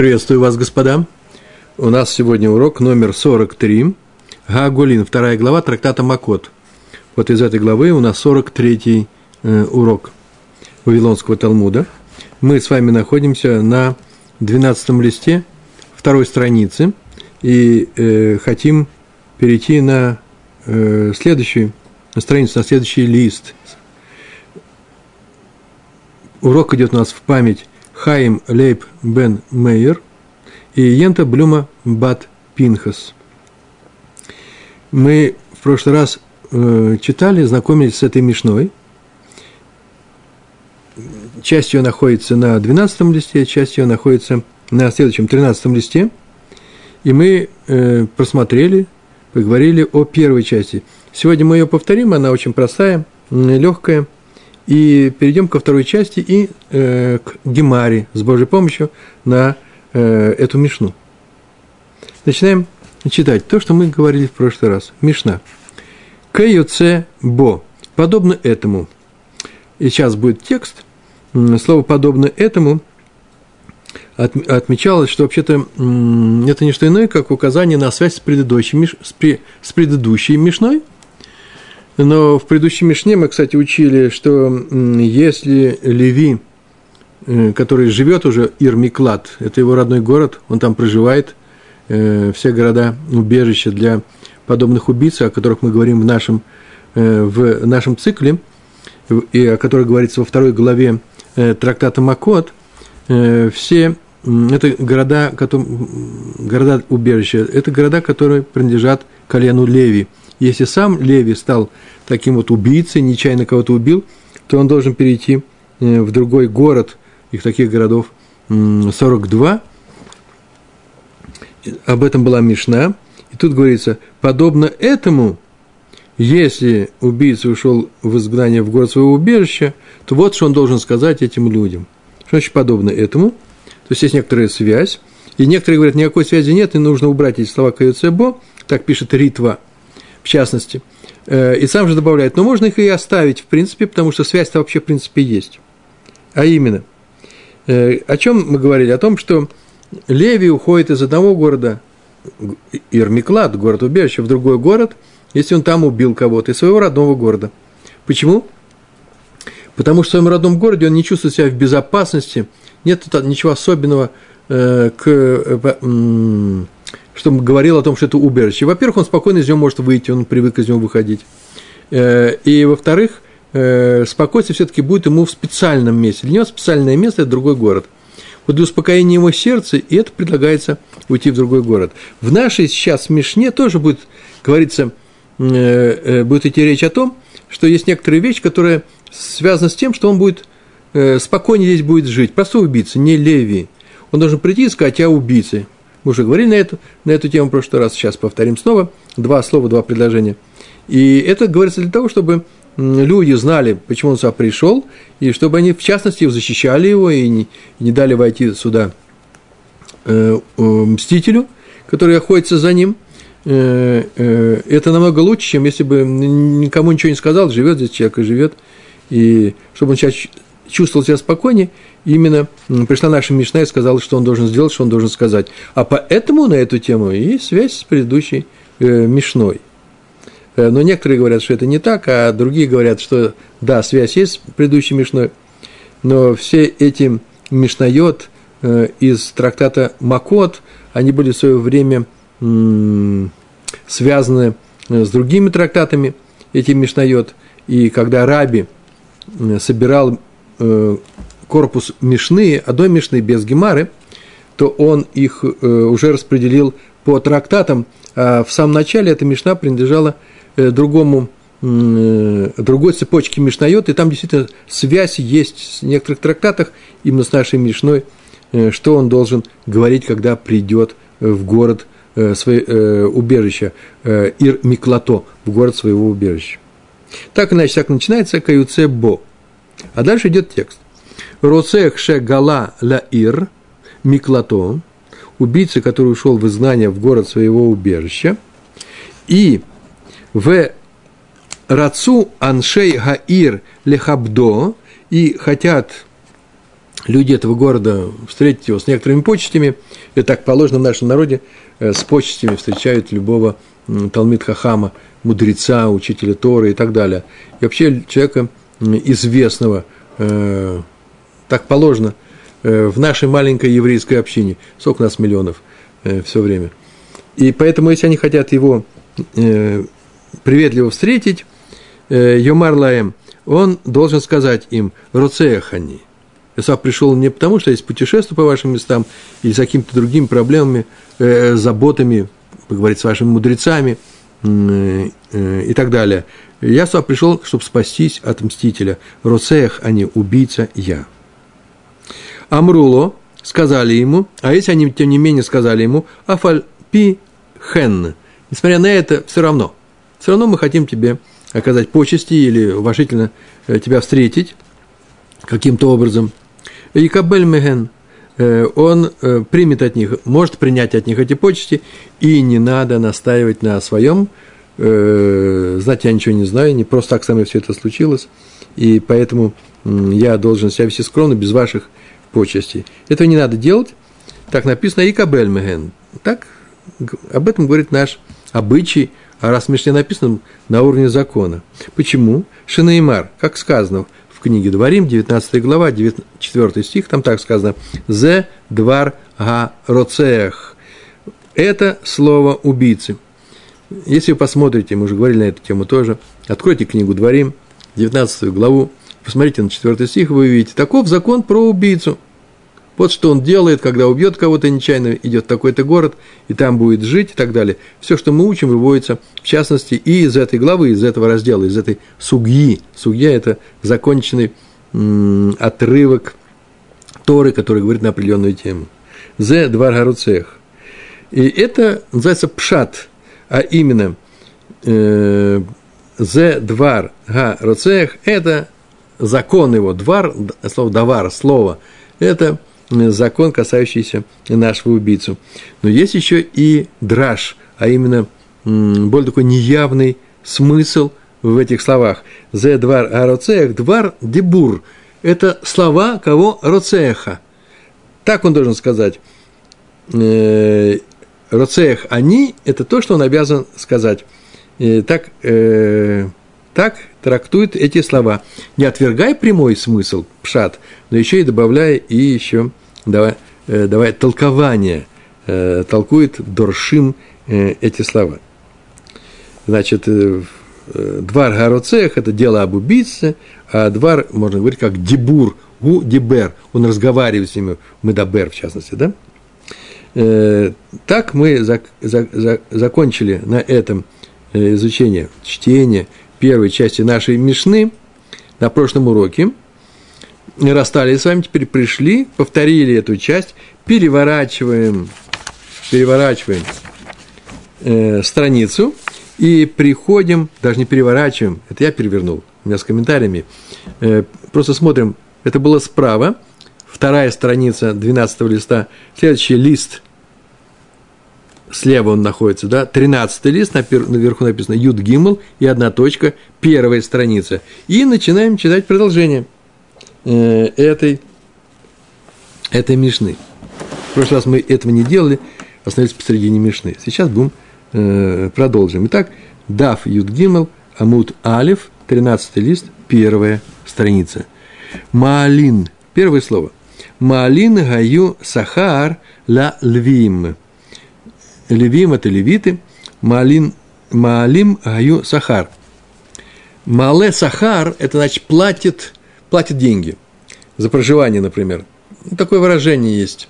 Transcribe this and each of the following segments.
Приветствую вас, господа. У нас сегодня урок номер 43. Гагулин, вторая глава трактата Макот. Вот из этой главы у нас 43-й э, урок Вавилонского Талмуда. Мы с вами находимся на 12 листе второй страницы и э, хотим перейти на э, следующую страницу, на следующий лист. Урок идет у нас в память Хаим Лейб Бен Мейер и Йента Блюма Бат Пинхас. Мы в прошлый раз э, читали, знакомились с этой Мишной. Часть ее находится на 12 листе, часть ее находится на следующем 13 листе. И мы э, просмотрели, поговорили о первой части. Сегодня мы ее повторим, она очень простая, легкая – и перейдем ко второй части и э, к Гемаре с Божьей помощью на э, эту Мишну. Начинаем читать то, что мы говорили в прошлый раз. Мишна. Кэйоце бо. Подобно этому. И сейчас будет текст. Слово «подобно этому» отмечалось, что вообще-то это не что иное, как указание на связь с предыдущей, с предыдущей Мишной – но в предыдущем Мишне мы, кстати, учили, что если Леви, э, который живет уже Ирмиклад, это его родной город, он там проживает, э, все города убежища для подобных убийц, о которых мы говорим в нашем, э, в нашем цикле, и о которых говорится во второй главе трактата Макот, все это города, города убежища, это города, которые принадлежат колену Леви – если сам Леви стал таким вот убийцей, нечаянно кого-то убил, то он должен перейти э, в другой город, их таких городов 42. Об этом была Мишна. И тут говорится, подобно этому, если убийца ушел в изгнание в город своего убежища, то вот что он должен сказать этим людям. Что значит подобно этому? То есть есть некоторая связь. И некоторые говорят, никакой связи нет, и нужно убрать эти слова Каюцебо, так пишет Ритва – в частности. Э, и сам же добавляет, но можно их и оставить, в принципе, потому что связь-то вообще, в принципе, есть. А именно, э, о чем мы говорили? О том, что Леви уходит из одного города, Ирмиклад, город убежище, в другой город, если он там убил кого-то, из своего родного города. Почему? Потому что в своем родном городе он не чувствует себя в безопасности, нет ничего особенного э, к что говорил о том, что это убежище. Во-первых, он спокойно из него может выйти, он привык из него выходить. Э, и, во-вторых, э, спокойствие все-таки будет ему в специальном месте. Для него специальное место – это другой город. Вот для успокоения его сердца, и это предлагается уйти в другой город. В нашей сейчас Мишне тоже будет говориться, э, будет идти речь о том, что есть некоторые вещи, которые связаны с тем, что он будет спокойнее здесь будет жить. Простой убийца, не Леви. Он должен прийти и сказать, я убийца. Мы уже говорили на эту, на эту тему в прошлый раз, сейчас повторим снова. Два слова, два предложения. И это говорится для того, чтобы люди знали, почему он сюда пришел, и чтобы они, в частности, защищали его и не, и не дали войти сюда э, мстителю, который охотится за ним. Э, э, это намного лучше, чем если бы никому ничего не сказал, живет здесь человек и живет, и чтобы он сейчас чувствовал себя спокойнее, именно пришла наша Мишна и сказала, что он должен сделать, что он должен сказать. А поэтому на эту тему есть связь с предыдущей э, Мишной. Э, но некоторые говорят, что это не так, а другие говорят, что да, связь есть с предыдущей Мишной, но все эти Мишнайот э, из трактата Макот, они были в свое время м, связаны э, с другими трактатами, эти Мишнайот, и когда Раби э, собирал э, корпус Мишны, одной Мишны без Гемары, то он их э, уже распределил по трактатам, а в самом начале эта Мишна принадлежала э, другому, э, другой цепочке Мишнайот, и там действительно связь есть в некоторых трактатах именно с нашей Мишной, что он должен говорить, когда придет в город свое, э, убежища, э, Ир Миклато, в город своего убежища. Так иначе так начинается Каюце Бо. А дальше идет текст. Роцех гала ла ир миклато, убийца, который ушел в изгнание в город своего убежища, и в рацу аншей гаир лехабдо, и хотят люди этого города встретить его с некоторыми почестями. И так положено в нашем народе, э, с почестями встречают любого Талмит Хахама, мудреца, учителя Торы и так далее. И вообще человека известного, э, так положено, э, в нашей маленькой еврейской общине. Сколько нас миллионов все время. И поэтому, если они хотят его приветливо встретить, Йомар Лаем, он должен сказать им «Роцеяхани», Исав пришел не потому, что есть путешествие по вашим местам или с какими-то другими проблемами, э, заботами, поговорить с вашими мудрецами э, э, и так далее. Я сюда пришел, чтобы спастись от мстителя. Роцеях, а не убийца я. Амруло сказали ему, а если они, тем не менее, сказали ему, афальпи хен, несмотря на это, все равно, все равно мы хотим тебе оказать почести или уважительно э, тебя встретить каким-то образом. Якабель Меген, э, он э, примет от них, может принять от них эти почести, и не надо настаивать на своем. Знаете, я ничего не знаю, не просто так со мной все это случилось, и поэтому я должен себя вести скромно, без ваших почестей. Этого не надо делать. Так написано и Кабель. Так об этом говорит наш обычай, а раз в Мишне написано на уровне закона. Почему? Шинеймар, как сказано, в книге Дворим, 19 глава, 4 стих, там так сказано «Зе двар га роцеях». Это слово убийцы. Если вы посмотрите, мы уже говорили на эту тему тоже, откройте книгу Дворим, 19 главу, посмотрите на 4 стих, вы увидите, таков закон про убийцу – вот что он делает, когда убьет кого-то нечаянно, идет в такой-то город, и там будет жить и так далее. Все, что мы учим, выводится, в частности, и из этой главы, из этого раздела, из этой сугьи. Сугья – это законченный м- отрывок Торы, который говорит на определенную тему. Зе двар гаруцех. И это называется пшат, а именно э, зе двар га роцех – это закон его, двар, слово давар, слово, это – закон, касающийся нашего убийцу. Но есть еще и драж, а именно более такой неявный смысл в этих словах. «Зе двар ароцеях, двар дебур» – это слова кого роцеха. Так он должен сказать. Э, роцех они – это то, что он обязан сказать. Э, так, э, так трактует эти слова. Не отвергай прямой смысл, пшат, но еще и добавляя и еще давай, э, давай толкование, э, толкует Доршим э, эти слова. Значит, двар Гароцех – это дело об убийце, а двар, можно говорить, как дебур, у дебер, он разговаривает с ними, медабер в частности, да? Так мы закончили на этом изучение, чтение первой части нашей Мишны на прошлом уроке – расстались с вами, теперь пришли, повторили эту часть, переворачиваем, переворачиваем э, страницу и приходим, даже не переворачиваем, это я перевернул, у меня с комментариями, э, просто смотрим, это было справа, вторая страница 12 листа, следующий лист, слева он находится, да, 13 лист, наверху написано Юд Гимл и одна точка, первая страница. И начинаем читать продолжение – Э, этой, этой Мишны. В прошлый раз мы этого не делали, остановились посередине Мишны. Сейчас будем э, продолжим. Итак, Дав Юдгимел, Амут Алиф, 13 лист, первая страница. Маалин, первое слово. Маалин гаю сахар ла львим. Левим – это левиты. Маалин, маалим гаю сахар. Мале сахар – это значит платит платит деньги за проживание, например. Ну, такое выражение есть.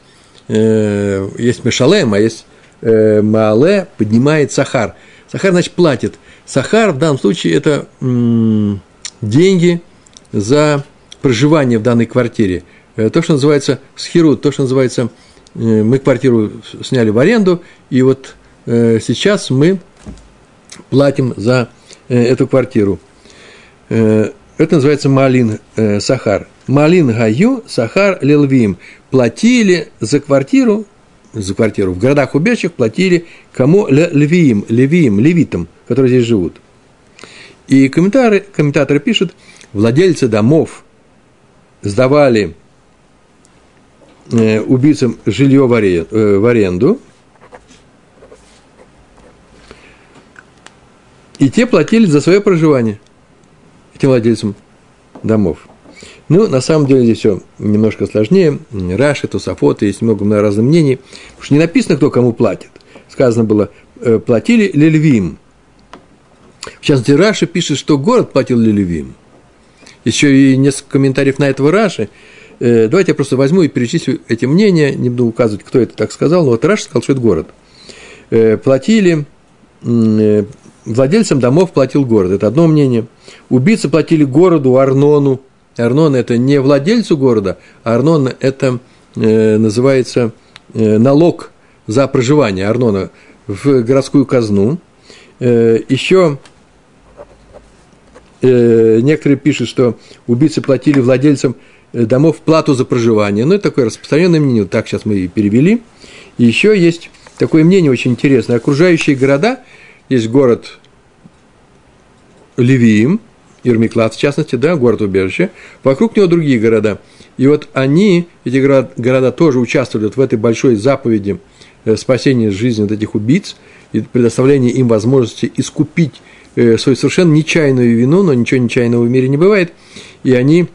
Э, есть Мешалем, а есть э, Маале, поднимает Сахар. Сахар, значит, платит. Сахар в данном случае это деньги за проживание в данной квартире. Э, то, что называется схирут, то, что называется, мы квартиру сняли в аренду, и вот сейчас мы платим за эту квартиру. Это называется малин э, сахар. Малин гаю сахар лилвим. Платили за квартиру, за квартиру в городах убежищах платили кому львиим, левиим, левитам, которые здесь живут. И комментаторы, комментаторы пишут, владельцы домов сдавали э, убийцам жилье э, в аренду, и те платили за свое проживание этим владельцам домов. Ну, на самом деле здесь все немножко сложнее. Раши, Тософоты, есть много, много разных мнений. Потому что не написано, кто кому платит. Сказано было, э, платили Лельвим. В частности, Раши пишет, что город платил Лельвим. Еще и несколько комментариев на этого Раши. Э, давайте я просто возьму и перечислю эти мнения, не буду указывать, кто это так сказал, но вот Раши сказал, что это город. Э, платили, владельцам домов платил город, это одно мнение. Убийцы платили городу, Арнону, Арнон – это не владельцу города, Арнон – это э, называется э, налог за проживание Арнона в городскую казну. Э, еще э, некоторые пишут, что убийцы платили владельцам э, домов плату за проживание. Ну, это такое распространенное мнение, так сейчас мы и перевели. И еще есть такое мнение очень интересное. Окружающие города, есть город Левиим, Ермиклад, в частности, да, город-убежище, вокруг него другие города. И вот они, эти города, тоже участвуют в этой большой заповеди э, спасения жизни от этих убийц и предоставления им возможности искупить свою совершенно нечаянную вину, но ничего нечаянного в мире не бывает. И они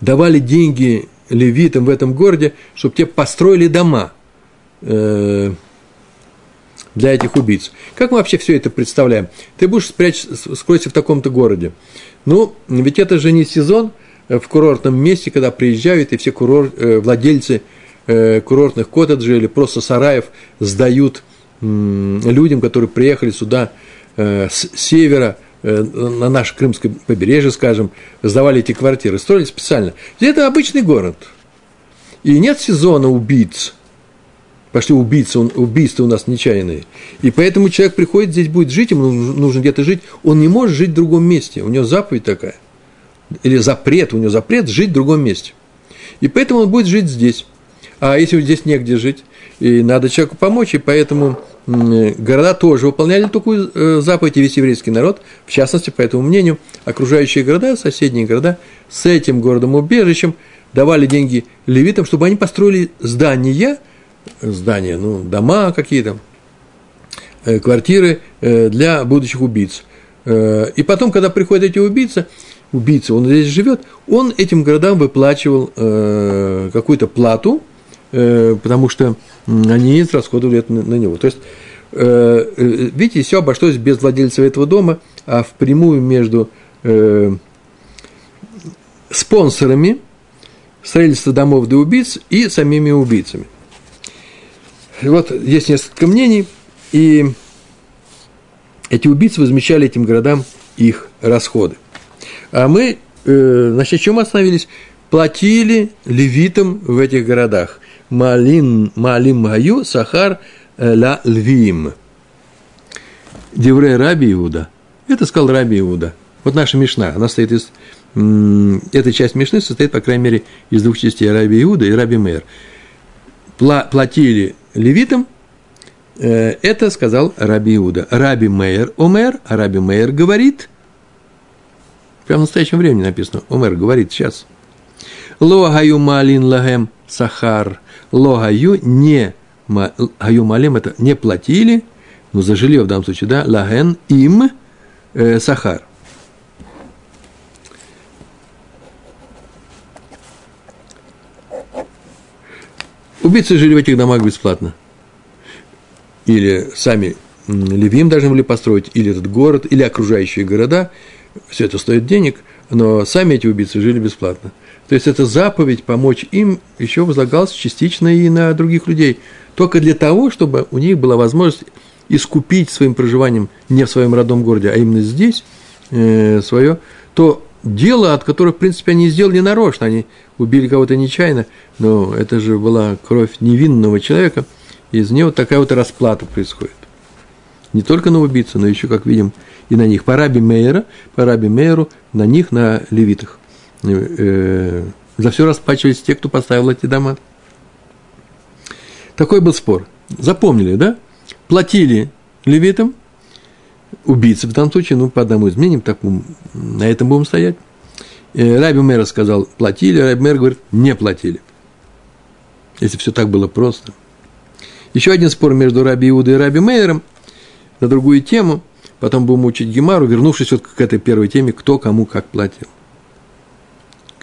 давали деньги левитам в этом городе, чтобы те построили дома э, для этих убийц. Как мы вообще все это представляем? Ты будешь спрячь, скройся в таком-то городе. Ну, ведь это же не сезон э, в курортном месте, когда приезжают и все курор, э, владельцы э, курортных коттеджей или просто сараев сдают людям, которые приехали сюда с севера, на наше крымское побережье, скажем, сдавали эти квартиры, строили специально. Это обычный город. И нет сезона убийц – пошли убийцы, убийства у нас нечаянные. И поэтому человек приходит здесь, будет жить, ему нужно где-то жить, он не может жить в другом месте, у него заповедь такая. Или запрет, у него запрет жить в другом месте. И поэтому он будет жить здесь. А если здесь негде жить, и надо человеку помочь, и поэтому города тоже выполняли такую э, заповедь, и весь еврейский народ, в частности, по этому мнению, окружающие города, соседние города, с этим городом-убежищем давали деньги левитам, чтобы они построили здания – здания, ну, дома какие-то, э, квартиры э, для будущих убийц. И потом, когда приходят эти убийцы, убийца, он здесь живет, он этим городам выплачивал какую-то плату, потому что они израсходовали это на него. То есть, видите, все обошлось без владельца этого дома, а впрямую между спонсорами строительства домов для убийц и самими убийцами. Вот есть несколько мнений, и эти убийцы возмещали этим городам их расходы. А мы, э, значит, чем остановились? Платили левитам в этих городах. Малин, Малим Маю, Сахар, э, Ла Львим. Девре Раби Иуда. Это сказал Раби Иуда. Вот наша Мишна, она состоит из... Эта часть Мишны состоит, по крайней мере, из двух частей Раби Иуда и Раби Мэр. Платили левитам, э, это сказал Раби Иуда. Раби Мейер Омер, а Раби Мейер говорит, прямо в настоящем времени написано, Омер говорит сейчас, Логаю малин лагем сахар, логаю не, гаю малим это не платили, но за жилье в данном случае, да, лаген им э, сахар. Убийцы жили в этих домах бесплатно. Или сами Левим должны были построить, или этот город, или окружающие города. Все это стоит денег, но сами эти убийцы жили бесплатно. То есть эта заповедь помочь им еще возлагалась частично и на других людей. Только для того, чтобы у них была возможность искупить своим проживанием не в своем родном городе, а именно здесь э, свое, то дело, от которого, в принципе, они сделали нарочно, они убили кого-то нечаянно, но это же была кровь невинного человека, и из нее вот такая вот расплата происходит. Не только на убийцу, но еще, как видим, и на них. По раби Мейера, по раби Мейеру, на них, на левитах. Э, за все расплачивались те, кто поставил эти дома. Такой был спор. Запомнили, да? Платили левитам, убийцы в данном случае, ну, по одному из мнений, так на этом будем стоять. Э, Раби Мэр сказал, платили, Раби Мэр говорит, не платили. если все так было просто. Еще один спор между Раби Иудой и Раби Мейером на другую тему. Потом будем учить Гемару, вернувшись вот к этой первой теме, кто кому как платил.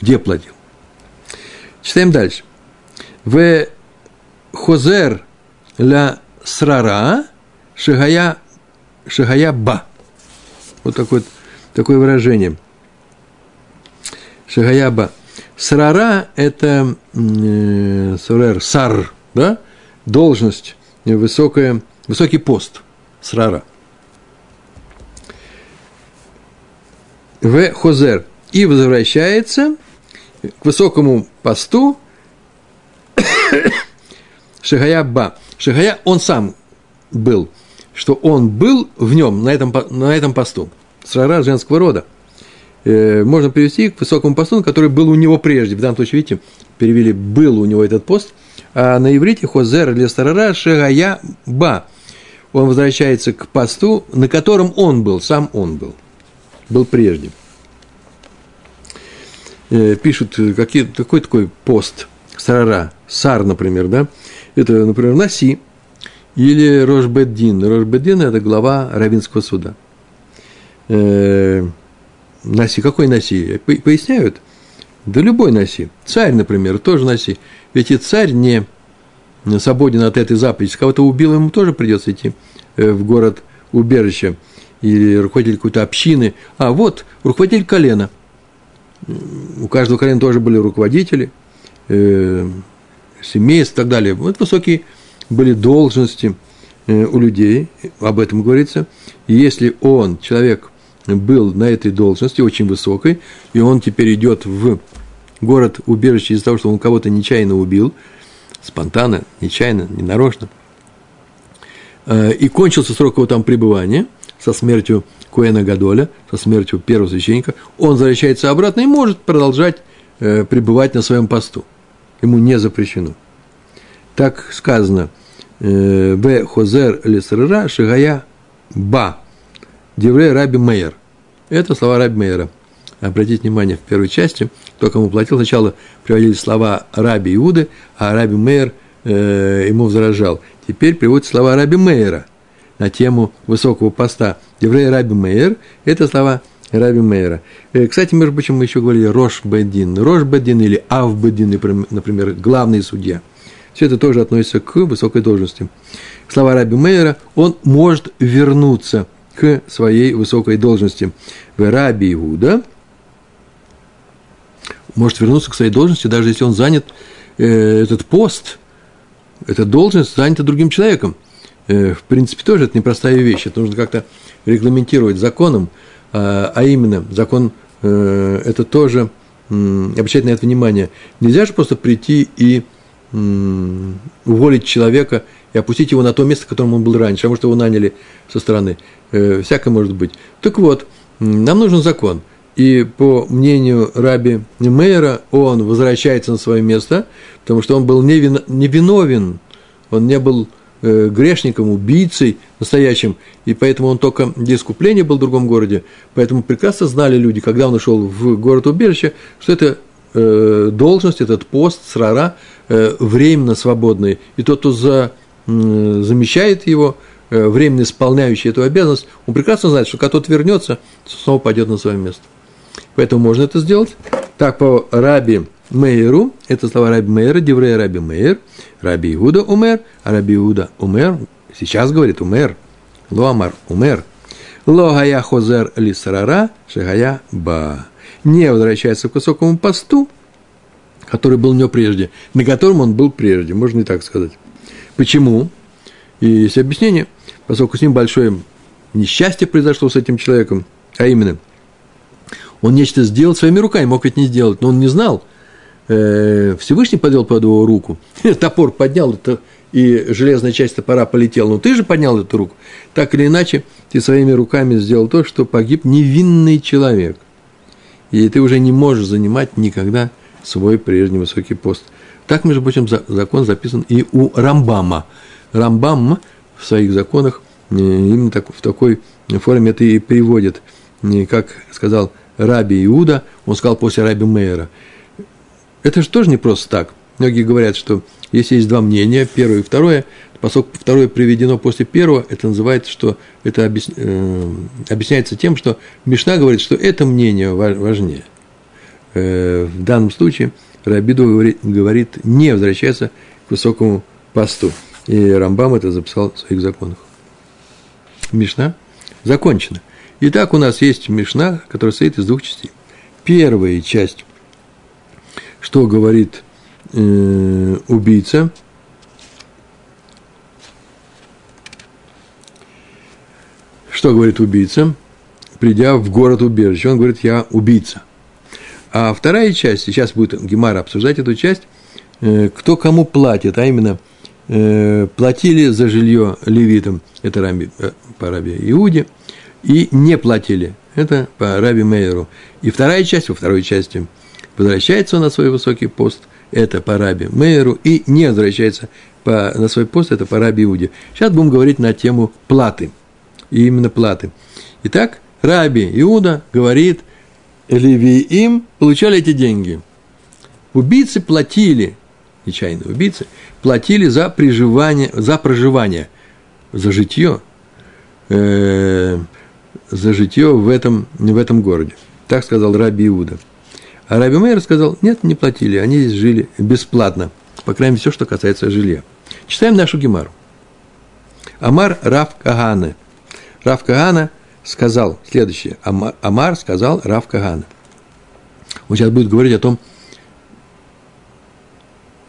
Где платил. Читаем дальше. В хозер ля срара шагая, шагая ба. Вот такое, такое выражение. Шагая ба. Срара – это э, сурер, сар, да? должность, высокая, высокий пост, срара. В хозер. И возвращается к высокому посту Шагая Ба. Шагая, он сам был, что он был в нем, на этом, на этом посту. Срара женского рода. Э, можно привести к высокому посту, который был у него прежде. В данном случае, видите, перевели «был у него этот пост», а на иврите «хозер» или «старара» «шагая ба». Он возвращается к посту, на котором он был, сам он был, был прежде. Э, пишут, какие, какой такой пост, «старара», «сар», например, да? Это, например, «наси», или Рошбеддин. Рошбеддин – это глава Равинского суда. Э, Наси, какой Наси? Поясняют? Да любой Наси. Царь, например, тоже Наси. Ведь и царь не свободен от этой заповеди. Кого-то убил, ему тоже придется идти э, в город убежище. Или руководитель какой-то общины. А вот руководитель колена. У каждого колена тоже были руководители, э, семейств и так далее. Вот высокие были должности э, у людей, об этом говорится. И если он, человек, был на этой должности, очень высокой, и он теперь идет в город убежище из-за того, что он кого-то нечаянно убил, спонтанно, нечаянно, ненарочно, э, и кончился срок его там пребывания со смертью Куэна Гадоля, со смертью первого священника, он возвращается обратно и может продолжать э, пребывать на своем посту. Ему не запрещено. Так сказано э, в Хозер Лесрера Шигая Ба. Деврей Раби Мейер. Это слова Раби Мейера. Обратите внимание, в первой части, кто кому платил, сначала приводили слова Раби Иуды, а Раби Мейер э, ему возражал. Теперь приводят слова Раби Мейера на тему высокого поста. Еврей Раби Мейер – это слова Раби Мейера. Э, кстати, между прочим, мы еще говорили Рош Бедин. Рош Бедин или Ав Бедин, например, главный судья. Все это тоже относится к высокой должности. Слова Раби Мейера, он может вернуться – к своей высокой должности. В Раби Иуда может вернуться к своей должности, даже если он занят, э, этот пост, эта должность занята другим человеком. Э, в принципе, тоже это непростая вещь. Это нужно как-то регламентировать законом, а, а именно, закон э, это тоже, обращать на это внимание. Нельзя же просто прийти и уволить человека и опустить его на то место, в котором он был раньше, а может, его наняли со стороны. Э, всякое может быть. Так вот, нам нужен закон. И по мнению Раби Мейера, он возвращается на свое место, потому что он был невиновен, он не был грешником, убийцей настоящим, и поэтому он только для искупления был в другом городе. Поэтому прекрасно знали люди, когда он ушел в город убежище, что это э, должность, этот пост, срара, временно свободный. И тот, кто за, замещает его – Э, временно исполняющий эту обязанность, он прекрасно знает, что когда тот вернется, снова пойдет на свое место. Поэтому можно это сделать. Так, по Раби Мейеру, это слова Раби Мейера, Деврея Раби Мейер, Раби Иуда Умер, а Раби Иуда Умер, сейчас говорит Умер, Лоамар Умер, Логая Хозер Лисарара, Шагая Ба. Не возвращается к высокому посту, который был у него прежде, на котором он был прежде, можно и так сказать. Почему? И есть объяснение – поскольку с ним большое несчастье произошло с этим человеком, а именно, он нечто сделал своими руками, мог ведь не сделать, но он не знал. Э, Всевышний подвел под его руку, топор поднял, и железная часть топора полетела, но ты же поднял эту руку. Так или иначе, ты своими руками сделал то, что погиб невинный человек. И ты уже не можешь занимать никогда свой прежний высокий пост. Так, между прочим, закон записан и у Рамбама. Рамбам в своих законах э, именно так, в такой форме это и приводит. Как сказал Раби Иуда, он сказал после Раби Мейера. Это же тоже не просто так. многие говорят, что если есть два мнения, первое и второе, поскольку второе приведено после первого, это называется, что это э, объясняется тем, что Мишна говорит, что это мнение важнее. Э, в данном случае Рабиду говорит не возвращаться к высокому посту. И Рамбам это записал в своих законах. Мишна закончена. Итак, у нас есть Мишна, которая состоит из двух частей. Первая часть, что говорит э, убийца, что говорит убийца, придя в город убежище, он говорит, я убийца. А вторая часть, сейчас будет Гемара обсуждать эту часть, э, кто кому платит, а именно э, платили за жилье левитам, это раби, э, по Раби Иуде, и не платили, это по Раби Мейеру. И вторая часть, во второй части, возвращается он на свой высокий пост, это по Раби Мейеру, и не возвращается по, на свой пост, это по Раби Иуде. Сейчас будем говорить на тему платы, и именно платы. Итак, Раби Иуда говорит – Левиим получали эти деньги. Убийцы платили, нечаянные убийцы, платили за приживание, за проживание, за житье, э, за житье в этом, в этом городе. Так сказал Раби Иуда. А Раби Мейер сказал, нет, не платили, они здесь жили бесплатно. По крайней мере, все, что касается жилья. Читаем нашу Гемару. Амар Рав Кагана. Рав Кагана – сказал следующее. Амар, Амар сказал Рав Кагана. Он сейчас будет говорить о том,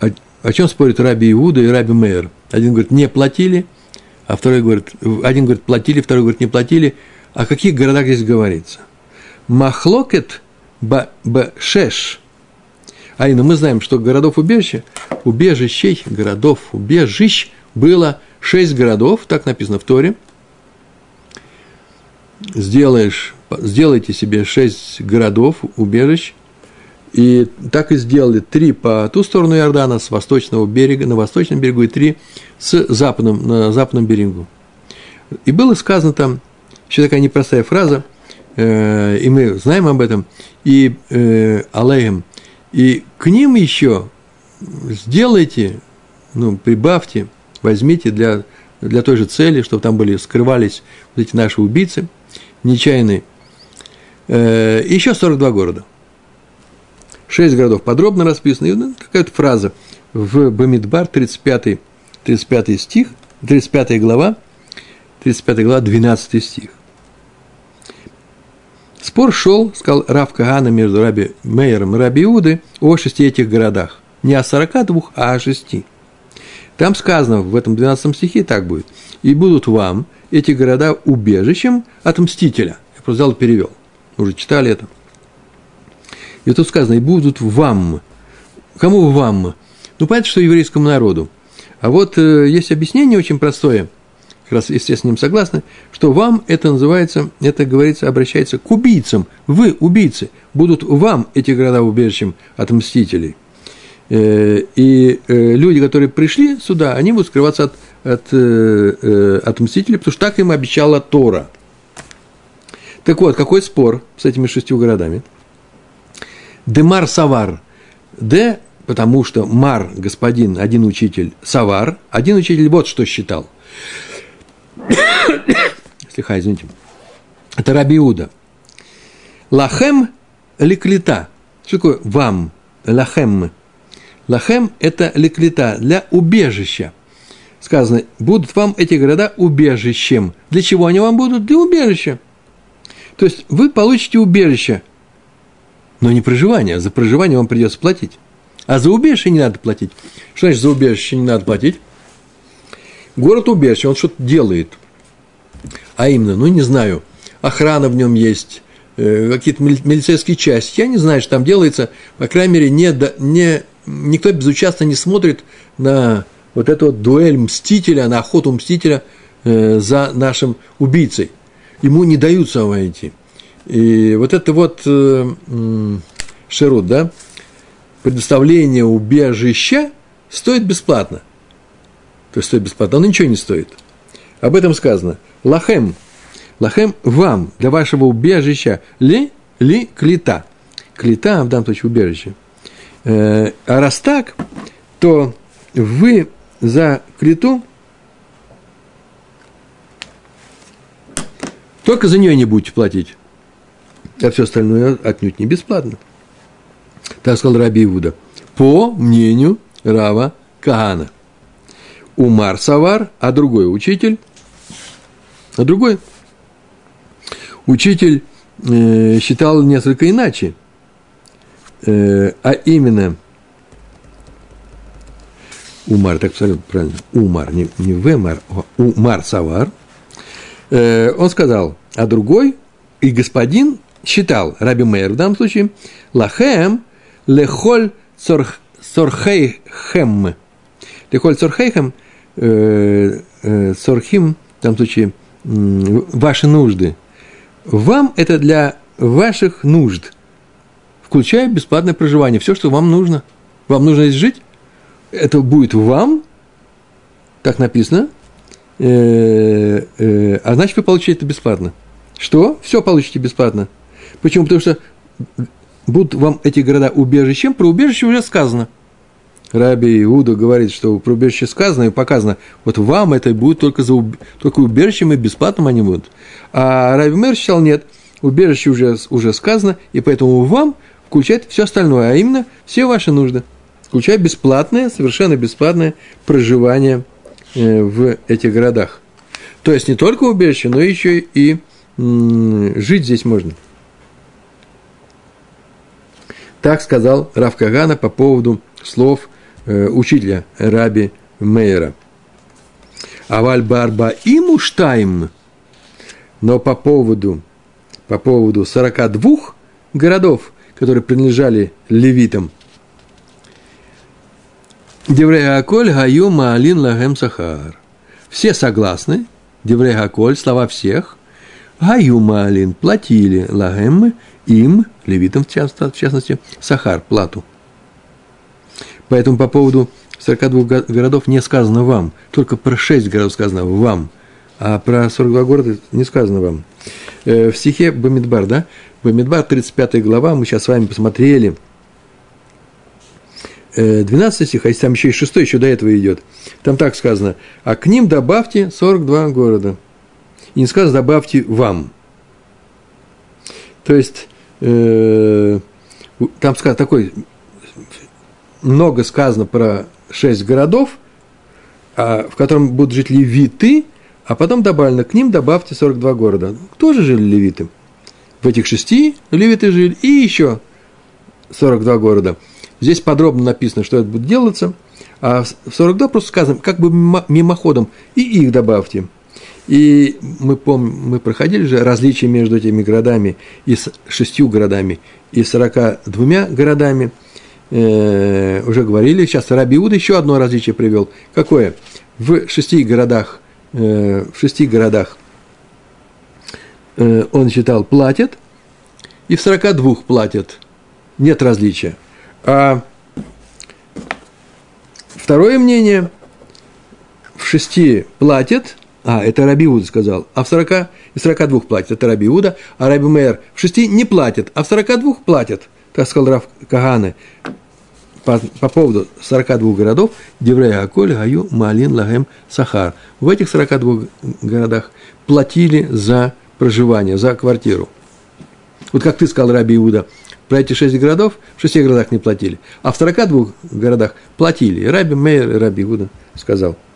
о, о чем спорят Раби Иуда и Раби Мейер. Один говорит, не платили, а второй говорит, один говорит, платили, второй говорит, не платили. О каких городах здесь говорится? Махлокет Башеш. А именно мы знаем, что городов убежища, убежищей, городов, убежищ было шесть городов, так написано в Торе – сделаешь, сделайте себе шесть городов, убежищ, и так и сделали три по ту сторону Иордана, с восточного берега, на восточном берегу, и три с западном, на западном берегу. И было сказано там, еще такая непростая фраза, и мы знаем об этом, и э, алеем, и к ним еще сделайте, ну, прибавьте, возьмите для, для той же цели, чтобы там были, скрывались вот эти наши убийцы – нечаянный. Э, еще 42 города. Шесть городов подробно расписаны. Ну, какая-то фраза в Бамидбар, 35, 35 стих, 35 глава, 35 глава, 12 стих. Спор шел, сказал Рав Кагана между Раби Мейером и Раби Иуды о шести этих городах. Не о 42, а о шести. Там сказано в этом 12 стихе так будет. «И будут вам эти города убежищем от мстителя. Я просто взял и перевел. Уже читали это. И тут сказано, и будут вам. Кому вам? Ну, понятно, что еврейскому народу. А вот э, есть объяснение очень простое, как раз, естественно, с ним согласны, что вам это называется, это говорится, обращается к убийцам. Вы, убийцы, будут вам эти города убежищем от мстителей. Э, и э, люди, которые пришли сюда, они будут скрываться от от, э, от мстителей, потому что так им обещала Тора. Так вот, какой спор с этими шестью городами? Демар Савар. Д, потому что Мар, господин, один учитель, Савар, один учитель вот что считал. Слегка, извините. Это Рабиуда. Лахем ликлита. Что такое вам? Лахем. Лахем – это ликлита для убежища – сказано, будут вам эти города убежищем. Для чего они вам будут? Для убежища. То есть вы получите убежище, но не проживание. За проживание вам придется платить. А за убежище не надо платить. Что значит за убежище не надо платить? Город убежище, он что-то делает. А именно, ну не знаю, охрана в нем есть, э, какие-то милицейские части. Я не знаю, что там делается. По крайней мере, не, не, никто безучастно не смотрит на вот эту вот дуэль мстителя, на охоту мстителя э, за нашим убийцей. Ему не дают самого идти. И вот это вот э, шерут, да, предоставление убежища стоит бесплатно. То есть стоит бесплатно, оно ничего не стоит. Об этом сказано. Лахем. Лахем вам, для вашего убежища. Ли, ли, клита. Клита, в данном случае, убежище. Э, а раз так, то вы за клету только за нее не будете платить, а все остальное отнюдь не бесплатно. Так сказал Раби Иуда. По мнению Рава Кагана. Умар Савар, а другой учитель, а другой? Учитель э, считал несколько иначе, э, а именно Умар, так правильно, Умар, не, не Вемар, а Умар Савар, э, он сказал, а другой и господин считал, Раби Мейер в данном случае, Лахем лехоль сорхейхем. Лехоль сорхейхем, э, э, сорхим, в данном случае, ваши нужды. Вам это для ваших нужд, включая бесплатное проживание, все, что вам нужно. Вам нужно здесь жить, это будет вам, так написано, э, э, а значит, вы получите это бесплатно. Что? Все получите бесплатно. Почему? Потому что будут вам эти города убежищем, про убежище уже сказано. Раби Иуда говорит, что про убежище сказано и показано, вот вам это будет только, за, только убежищем и бесплатным они будут. А Раби Мэр считал, нет, убежище уже, уже сказано, и поэтому вам включает все остальное, а именно все ваши нужды, включая бесплатное, совершенно бесплатное проживание э, в этих городах. То есть не только убежище, но еще и жить здесь можно. Так сказал Рав Кагана по поводу слов э, учителя Раби Мейера. Аваль барба и муштайм. Но по поводу, по поводу 42 городов, которые принадлежали левитам, Деврей Аколь Гаю Маалин Лагем Сахар. Все согласны, Деврей Аколь, слова всех, Гаю Маалин платили Лагем им, левитам в частности, Сахар, плату. Поэтому по поводу 42 городов не сказано вам, только про 6 городов сказано вам, а про 42 города не сказано вам. Э, в стихе Бамидбар, да? Бамидбар, 35 глава, мы сейчас с вами посмотрели 12 э, стих, а если там еще и 6, еще до этого идет. Там так сказано, а к ним добавьте 42 города. И не сказано, добавьте вам. То есть, э, там сказано такой, много сказано про шесть городов, а, в котором будут жить левиты, а потом добавлено, к ним добавьте 42 города. Кто же жили левиты? В этих шести левиты жили, и еще 42 города. Здесь подробно написано, что это будет делаться, а в 42 просто сказано, как бы мимоходом, и их добавьте – и мы помним, мы проходили же различия между этими городами и с шестью городами и сорока двумя городами. Э, уже говорили, сейчас Раби Иуда еще одно различие привел. Какое? В шести городах, э, в шести городах э, он считал платят, и в сорока двух платят. Нет различия. А второе мнение, в шести платят – а, это Раби Иуда сказал. А в 40, и 42 платят. Это Раби Иуда. А Раби Мейер в 6 не платят, а в 42 платят. Так сказал Рав Каганы. По, по поводу 42 городов, Деврея Аколь, Гаю, Малин, Лагем, Сахар. В этих 42 городах платили за проживание, за квартиру. Вот как ты сказал, Раби Иуда, про эти шесть городов в шести городах не платили, а в 42 городах платили. Раби Мейер, и Раби Иуда сказал –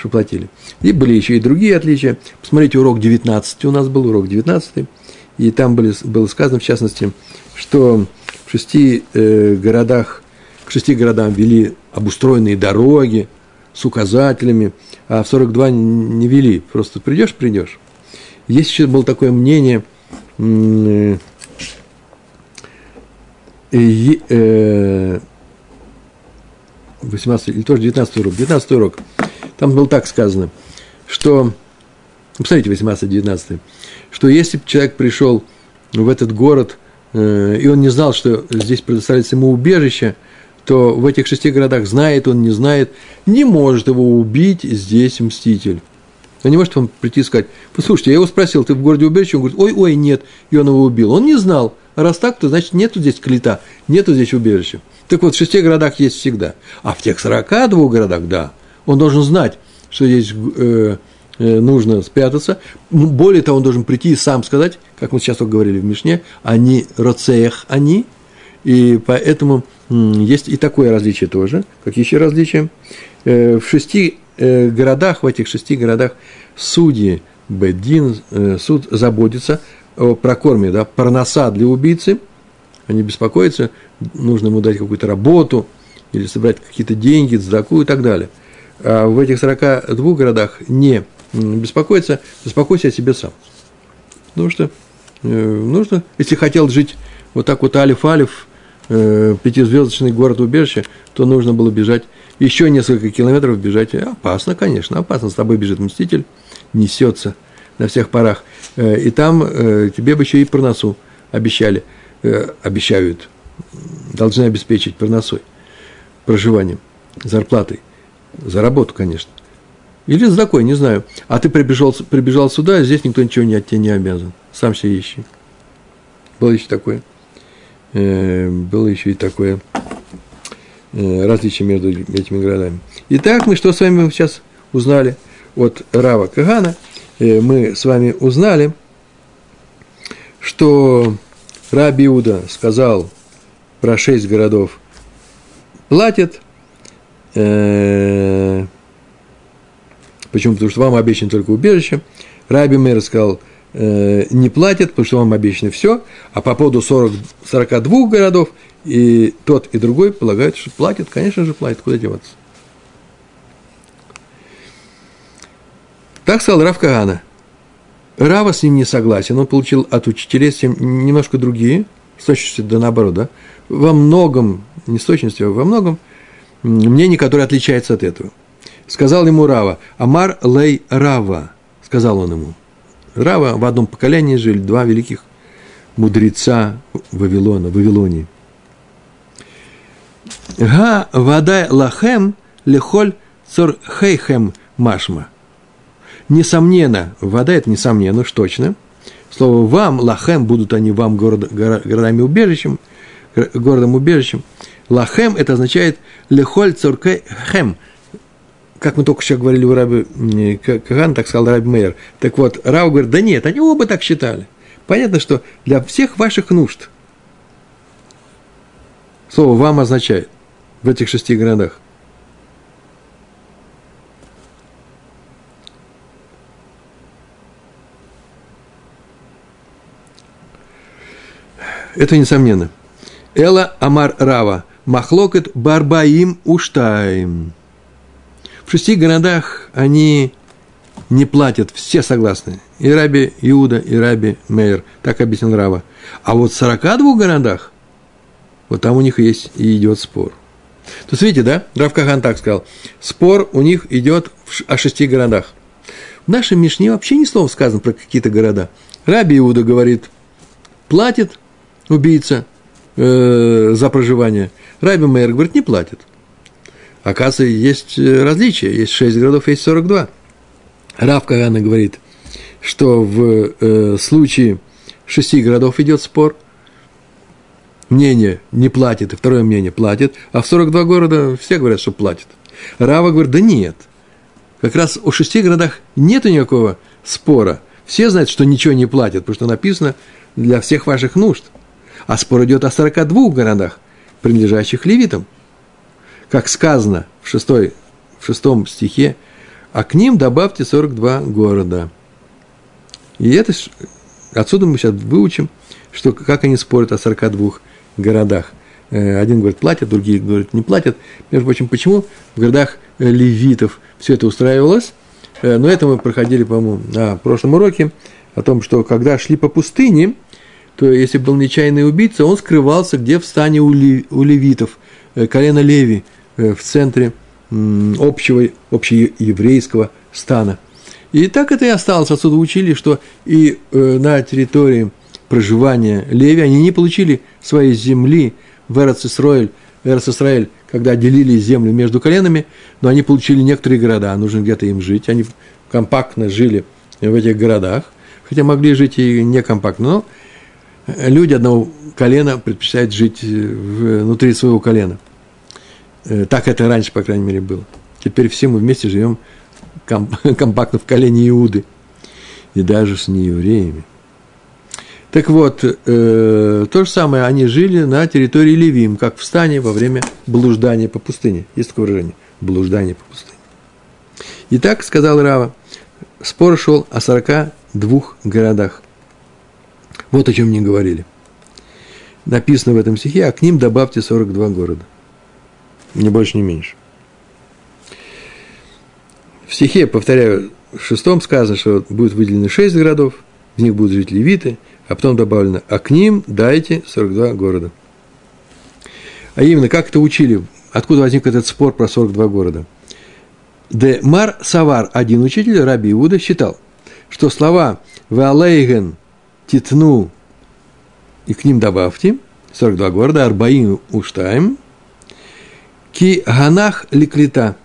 что платили. И были еще и другие отличия. Посмотрите, урок 19 у нас был, урок 19, и там были, было сказано, в частности, что в шести э, городах, к шести городам вели обустроенные дороги с указателями, а в 42 не вели, просто придешь, придешь. Есть еще было такое мнение, э, э, 18 или тоже 19 урок, 19 урок, там было так сказано, что, посмотрите, 18-19, что если бы человек пришел в этот город, э, и он не знал, что здесь предоставляется ему убежище, то в этих шести городах знает он, не знает, не может его убить здесь мститель. Он не может вам прийти и сказать, послушайте, я его спросил, ты в городе убежище? Он говорит, ой, ой, нет, и он его убил. Он не знал. А раз так, то значит нету здесь клета, нету здесь убежища. Так вот, в шести городах есть всегда. А в тех 42 городах, да, он должен знать, что здесь э, э, нужно спрятаться. Более того, он должен прийти и сам сказать, как мы сейчас только говорили в Мишне, они роцеях, они. И поэтому есть и такое различие тоже. как еще различие? Э, в шести э, городах, в этих шести городах судьи, Бедин, э, суд заботится о прокорме, да, парноса для убийцы. Они беспокоятся, нужно ему дать какую-то работу или собрать какие-то деньги, цдаку и так далее. А в этих 42 городах не беспокоиться, беспокойся о себе сам. Потому что нужно, если хотел жить вот так вот алиф-алиф, э, пятизвездочный город-убежище, то нужно было бежать еще несколько километров бежать. Опасно, конечно, опасно. С тобой бежит мститель, несется на всех парах. Э, и там э, тебе бы еще и проносу обещали, обещают, должны обеспечить проносой, проживанием, зарплатой, за работу, конечно. Или за такой, не знаю. А ты прибежал, прибежал сюда, а здесь никто ничего не от тебя не обязан. Сам себе ищи. Было еще такое. Э, было еще и такое э, различие между этими городами. Итак, мы что с вами сейчас узнали от Рава Кагана? Э, мы с вами узнали, что Раби Иуда сказал про шесть городов платят. Почему? Потому что вам обещано только убежище. Раби Мэр сказал, Э, не платят, потому что вам обещано все, а по поводу 40, 42 городов и тот, и другой полагают, что платят, конечно же, платят, куда деваться. Так сказал Рав Кагана. Рава с ним не согласен, он получил от учителей немножко другие, с точностью да наоборот, да, во многом, не с точностью, а во многом, мнение, которое отличается от этого. Сказал ему Рава, Амар Лей Рава, сказал он ему, Рава в одном поколении жили два великих мудреца Вавилона, Вавилонии. Га вадай лахем лехоль цор хейхем машма. Несомненно, вода это несомненно, уж точно. Слово вам, лахем, будут они вам город, городами убежищем, городом убежищем. Лахем это означает лехоль цоркейхем – как мы только что говорили у Раби Каган, так сказал Раби Мейер. Так вот, Рау говорит, да нет, они оба так считали. Понятно, что для всех ваших нужд слово «вам» означает в этих шести городах. Это несомненно. Эла Амар Рава. Махлокет Барбаим Уштаим. В шести городах они не платят, все согласны. И Раби Иуда, и Раби Мейер, так объяснил Рава. А вот в 42 городах, вот там у них есть и идет спор. То есть, видите, да, Рав Кахан так сказал, спор у них идет о шести городах. В нашем Мишне вообще ни слова сказано про какие-то города. Раби Иуда говорит, платит убийца э, за проживание. Раби Мейер говорит, не платит. Оказывается, есть э, различия. Есть 6 городов, есть 42. Рав Кагана говорит, что в э, случае шести городов идет спор, мнение не платит, и второе мнение платит, а в 42 города все говорят, что платят. Рава говорит, да нет. Как раз о шести городах нет никакого спора. Все знают, что ничего не платят, потому что написано для всех ваших нужд. А спор идет о 42 городах, принадлежащих левитам – как сказано в, шестой, в шестом стихе, а к ним добавьте 42 города. И это, отсюда мы сейчас выучим, что, как они спорят о 42 городах. Э, один говорит, платят, другие говорят, не платят. Между прочим, почему в городах э, левитов все это устраивалось? Э, но это мы проходили, по-моему, на прошлом уроке, о том, что когда шли по пустыне, то если был нечаянный убийца, он скрывался где в стане у левитов, колено Леви – в центре общего, общееврейского стана. И так это и осталось. Отсюда учили, что и э, на территории проживания Леви они не получили своей земли в Эрцисраэль, Эрцисраэль, когда делили землю между коленами, но они получили некоторые города, нужно где-то им жить. Они компактно жили в этих городах, хотя могли жить и некомпактно, но люди одного колена предпочитают жить внутри своего колена. Так это раньше, по крайней мере, было. Теперь все мы вместе живем компактно в колене Иуды. И даже с неевреями. Так вот, э, то же самое, они жили на территории Левим, как в стане во время блуждания по пустыне. Есть такое выражение – блуждание по пустыне. И так сказал Рава, спор шел о 42 городах. Вот о чем мне говорили. Написано в этом стихе, а к ним добавьте 42 города. Не больше, не меньше. В стихе, повторяю, в шестом сказано, что будет выделено шесть городов, в них будут жить левиты, а потом добавлено, а к ним дайте 42 города. А именно, как это учили, откуда возник этот спор про 42 города? Де Мар Савар, один учитель, Раби Иуда, считал, что слова «Веалейген титну» и к ним добавьте 42 города, Арбаим Уштайм, Ки Ганах Ликлита,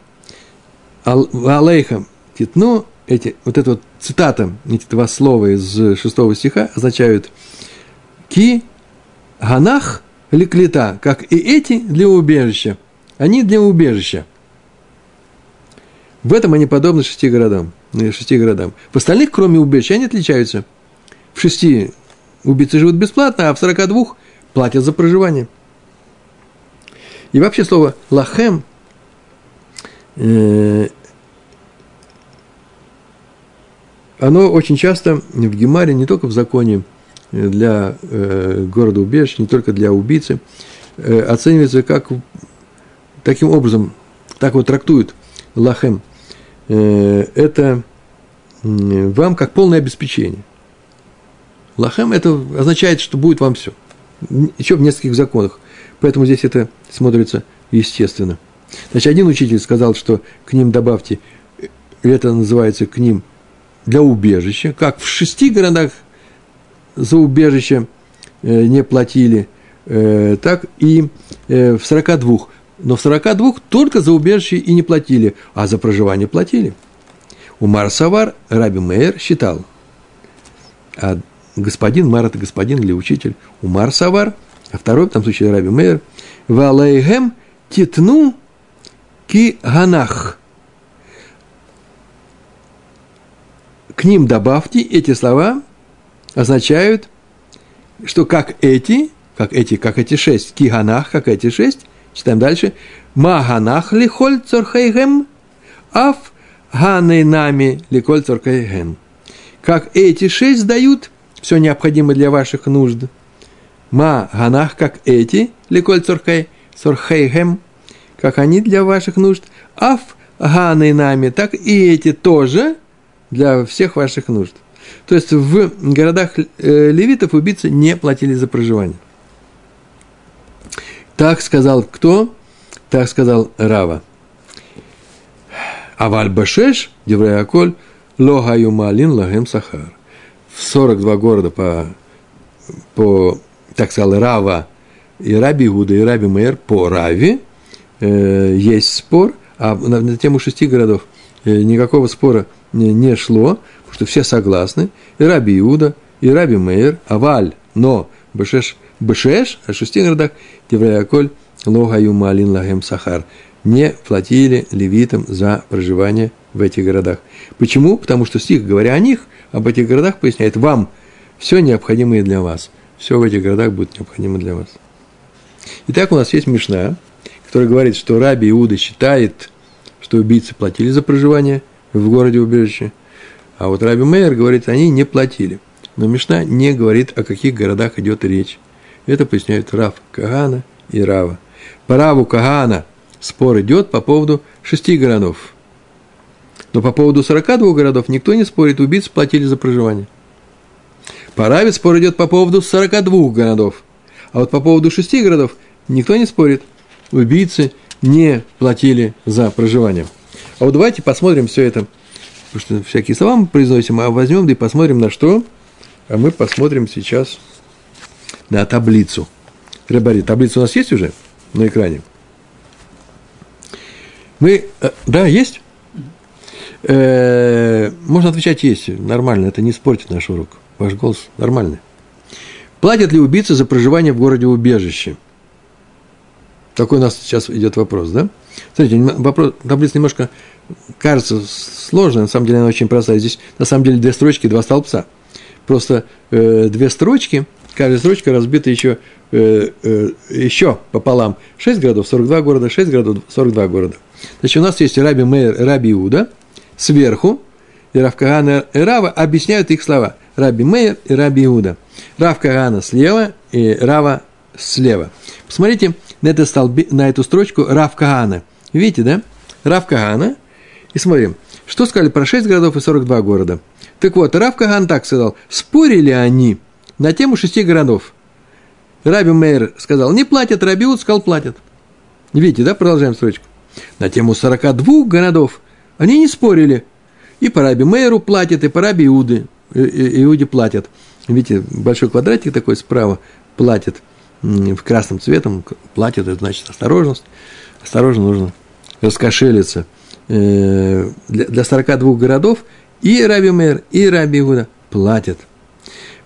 Алейхам Титну, эти, вот эта вот цитата, эти два слова из шестого стиха означают «ки ганах ликлита», как и эти для убежища. Они для убежища. В этом они подобны шести городам. Ну, шести городам. В остальных, кроме убежища, они отличаются. В шести убийцы живут бесплатно, а в сорока двух платят за проживание. И вообще слово «лахем» э, оно очень часто в Гемаре, не только в законе для э, города убежища, не только для убийцы, э, оценивается как таким образом, так вот трактуют лахем. Э, это э, вам как полное обеспечение. Лахем это означает, что будет вам все. Еще в нескольких законах. Поэтому здесь это смотрится естественно. Значит, один учитель сказал, что к ним добавьте, это называется к ним для убежища, как в шести городах за убежище э, не платили, э, так и э, в 42. Но в 42 только за убежище и не платили, а за проживание платили. Умар Савар, Раби Мейер считал, а господин Мар – это господин или учитель, Умар Савар, а второй, в том случае Раби Мейер, Валейгем титну ки ганах – к ним добавьте, эти слова означают, что как эти, как эти, как эти шесть, киганах, как эти шесть, читаем дальше, маганах лихоль цорхейгем, аф ганейнами лихоль цорхейгем. Как эти шесть дают все необходимое для ваших нужд. Ма ганах, как эти, ликоль цорхей, цорхейгем, как они для ваших нужд. Аф ганейнами, так и эти тоже – для всех ваших нужд. То есть в городах э, левитов убийцы не платили за проживание. Так сказал кто? Так сказал Рава. Аваль Башеш, Деврей Аколь, Логаю Малин Лагем Сахар. В 42 города по, по так сказал Рава и Раби Гуда и Раби Мейер по Раве э, есть спор, а на, на тему шести городов э, никакого спора не, не шло, потому что все согласны, и Раби Иуда, и Раби Мейер, Аваль, но Бешеш, Бешеш, о шести городах, Девраяколь, Логаю Малин Лагем Сахар, не платили левитам за проживание в этих городах. Почему? Потому что стих, говоря о них, об этих городах, поясняет, вам все необходимое для вас. Все в этих городах будет необходимо для вас. Итак, у нас есть Мишна, которая говорит, что Раби Иуда считает, что убийцы платили за проживание – в городе убежище. А вот Раби Мейер говорит, они не платили. Но Мишна не говорит, о каких городах идет речь. Это поясняют Рав Кагана и Рава. По Раву Кагана спор идет по поводу шести городов. Но по поводу 42 городов никто не спорит, убийцы платили за проживание. По Раве спор идет по поводу 42 городов. А вот по поводу шести городов никто не спорит. Убийцы не платили за проживание. А вот давайте посмотрим все это, потому что всякие слова мы произносим, а возьмем да и посмотрим на что. А мы посмотрим сейчас на таблицу. Рыбари, таблица у нас есть уже на экране? Мы, э, да, есть? Э, можно отвечать есть, нормально, это не испортит наш урок. Ваш голос нормальный. Платят ли убийцы за проживание в городе убежище? Такой у нас сейчас идет вопрос, да? Смотрите, вопрос, таблица немножко кажется сложная, на самом деле она очень простая. Здесь на самом деле две строчки, два столбца. Просто э, две строчки, каждая строчка разбита еще, э, э, еще пополам. 6 городов, 42 города, 6 городов, 42 города. Значит, у нас есть Раби Мейер Раби Иуда. Сверху и Равкагана и Рава объясняют их слова. Раби Мейер и Раби Иуда. Рав Кагана слева и Рава слева. Посмотрите на, это столби, на эту строчку Рав Кагана. Видите, да? Рав Кагана. И смотрим, что сказали про 6 городов и 42 города. Так вот, Рав Каган так сказал, спорили они на тему шести городов. Раби Мейер сказал, не платят, Раби Уд сказал, платят. Видите, да, продолжаем строчку. На тему 42 городов они не спорили. И по Раби Мейеру платят, и по Раби Иуды, Иуде платят. Видите, большой квадратик такой справа платит в красным цветом, платит, это значит осторожность. Осторожно нужно раскошелиться. Э, для 42 городов и Раби Мейер, и Раби Иуда платят.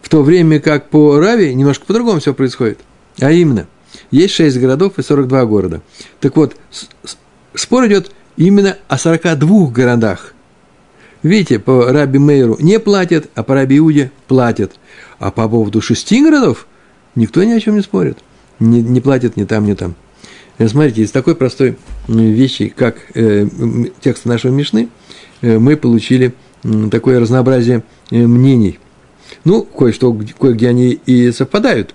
В то время как по Рави немножко по-другому все происходит. А именно, есть 6 городов и 42 города. Так вот, спор идет именно о 42 городах. Видите, по Раби Мейеру не платят, а по Раби Иуде платят. А по поводу шести городов никто ни о чем не спорит. Не, не платят ни там, ни там. Э, смотрите, из такой простой вещи, как э, текст нашего Мишны, э, мы получили э, такое разнообразие э, мнений. Ну, кое-что, кое-где они и совпадают.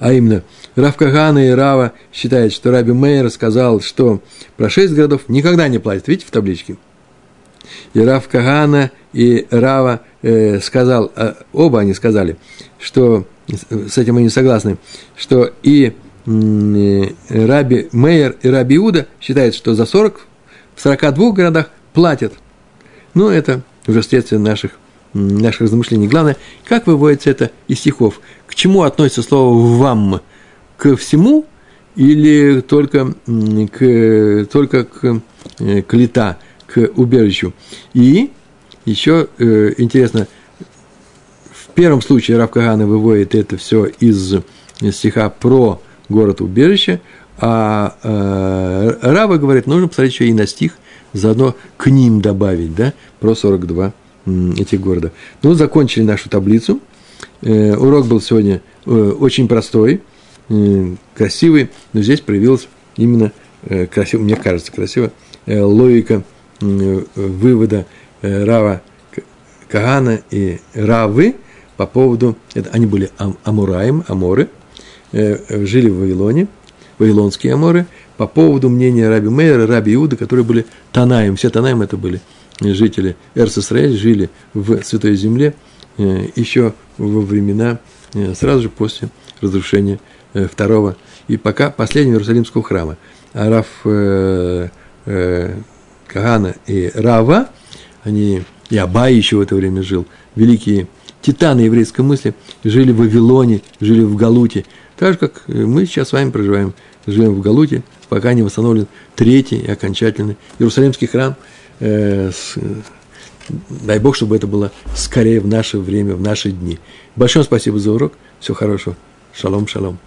А именно, Рав Кагана и Рава считают, что Раби Мейер сказал, что про шесть городов никогда не платят. Видите в табличке? И Рав Кагана и Рава э, сказал, э, оба они сказали, что с этим мы не согласны, что и э, Раби Мейер и Раби Иуда считают, что за 40, в 42 городах платят. Ну, это уже следствие наших, наших размышлений. Главное, как выводится это из стихов. К чему относится слово «вам»? К всему или только к, только к, э, к лета, к убежищу? И еще э, интересно, в первом случае Рав Кагана выводит это все из стиха про город-убежище, а э, Рава говорит, нужно посмотреть еще и на стих, заодно к ним добавить, да, про 42 этих города. Ну, закончили нашу таблицу. Э, урок был сегодня э, очень простой, красивый, но здесь проявилась именно э, красиво, мне кажется, красиво, э, логика э, вывода э, Рава Кагана и Равы по поводу, это, они были ам, Амураем, Аморы, э, жили в Вавилоне, вавилонские Аморы, по поводу мнения Раби Мейера, Раби Иуда, которые были Танаем. Все Танаем это были жители Эрс-Исраэль, жили в Святой Земле э, еще во времена, э, сразу же после разрушения э, второго и пока последнего Иерусалимского храма. А Раф э, э, Кагана и Рава, они, и Абай еще в это время жил, великие титаны еврейской мысли, жили в Вавилоне, жили в Галуте, так же, как мы сейчас с вами проживаем, живем в Галуте, пока не восстановлен третий и окончательный Иерусалимский храм. Э, с, дай Бог, чтобы это было скорее в наше время, в наши дни. Большое спасибо за урок. Всего хорошего. Шалом, шалом.